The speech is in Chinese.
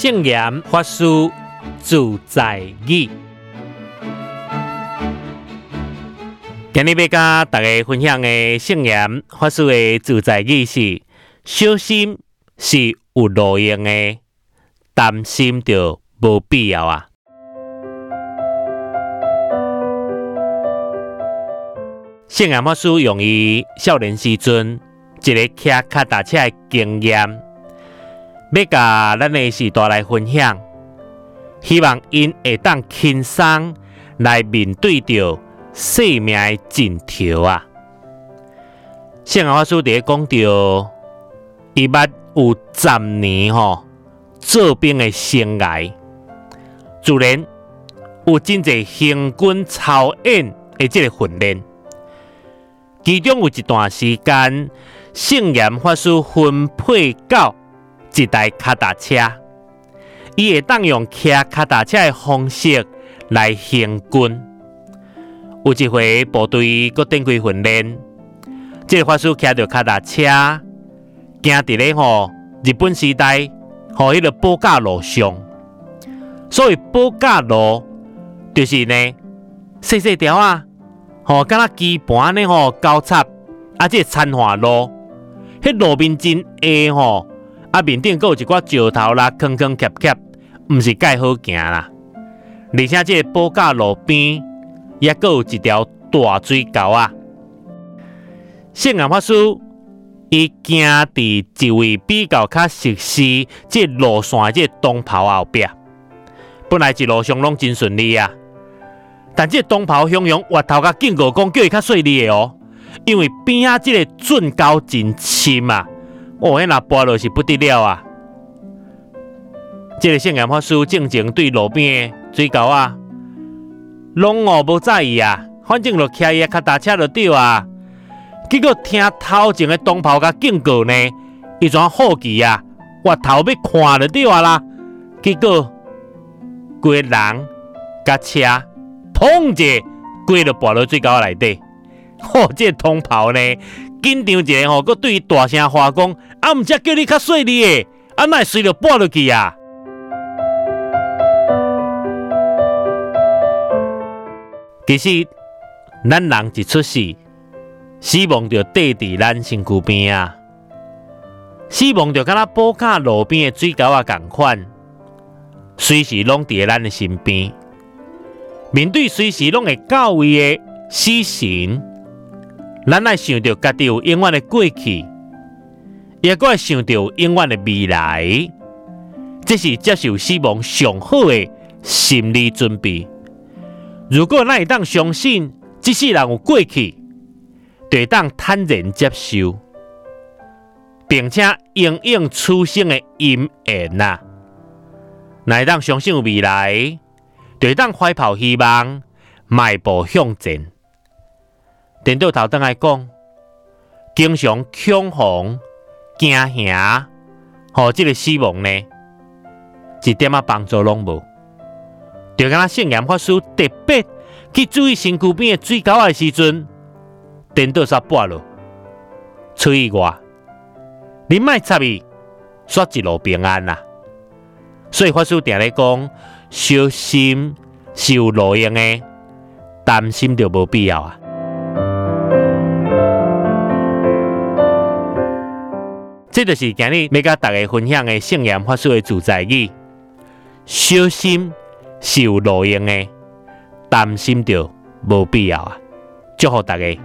圣严法师自在语，今日要甲大家分享的圣严法师的自在语是：小心是有路用的，担心就无必要啊。圣严法师用于少年时阵一个骑脚踏车的经验。要甲咱的时代来分享，希望因会当轻松来面对着生命的尽头啊！圣阿法师伫讲着，伊捌有十年吼做兵的生涯，自然有真侪行军操演的即个训练，其中有一段时间，圣严法师分配到。一台脚踏车，伊会当用骑脚踏车的方式来行军。有一回部队搁展开训练，这个法师骑着脚踏车，行伫咧吼日本时代吼迄个保甲路上。所以保甲路就是呢细细条啊，吼，敢若基盘呢吼交叉，啊即，这残华路，迄路面真矮吼。啊，面顶阁有一寡石头啦，坑坑磕磕，毋是介好行啦。而且这保甲路边也阁有一条大水沟啊。圣严法师伊行伫一位比较较熟悉这路线的这东跑后壁，本来一路上拢真顺利啊。但这东跑汹涌，越头甲警告讲叫伊较细利的哦，因为边仔这个准沟真深啊。哦，迄那跋落是不得了啊！这个圣严法师正正对路边的水沟啊，拢哦无在意啊，反正就骑伊脚踏车就对啊。结果听头前的东炮甲警告呢，一桩好奇啊，我头要看就对啊啦。结果规人甲车砰者，规就跋落水沟内底。嚯，这通炮呢？紧张一下吼，佮对伊大声话讲，啊，毋则叫你较细腻诶，啊，会随着拨落去啊。其实，咱人一出世，死亡就缀伫咱身躯边啊。死亡就敢若补卡路边诶水沟啊共款，随时拢伫咱诶身边。面对随时拢会到位诶死神。咱爱想着家己有永远的过去，也搁爱想着永远的未来，这是接受死亡上好的心理准备。如果咱会当相信，即世人有过去，就会当坦然接受，并且应应此生的因缘呐。会当相信有未来，就会当怀抱希望，迈步向前。颠倒头，等来讲，经常恐慌、惊吓，和这个死亡呢，一点啊帮助拢无。就讲圣严法师特别去注意身躯边的水沟的时阵，颠倒煞跋落，出意外，你莫插伊，煞一路平安啦。所以法师定咧讲，小心是有路用的，担心就无必要啊。这就是今日要甲大家分享的圣言法师的主宰语。小心是有路用的，担心就无必要啊！祝福大家。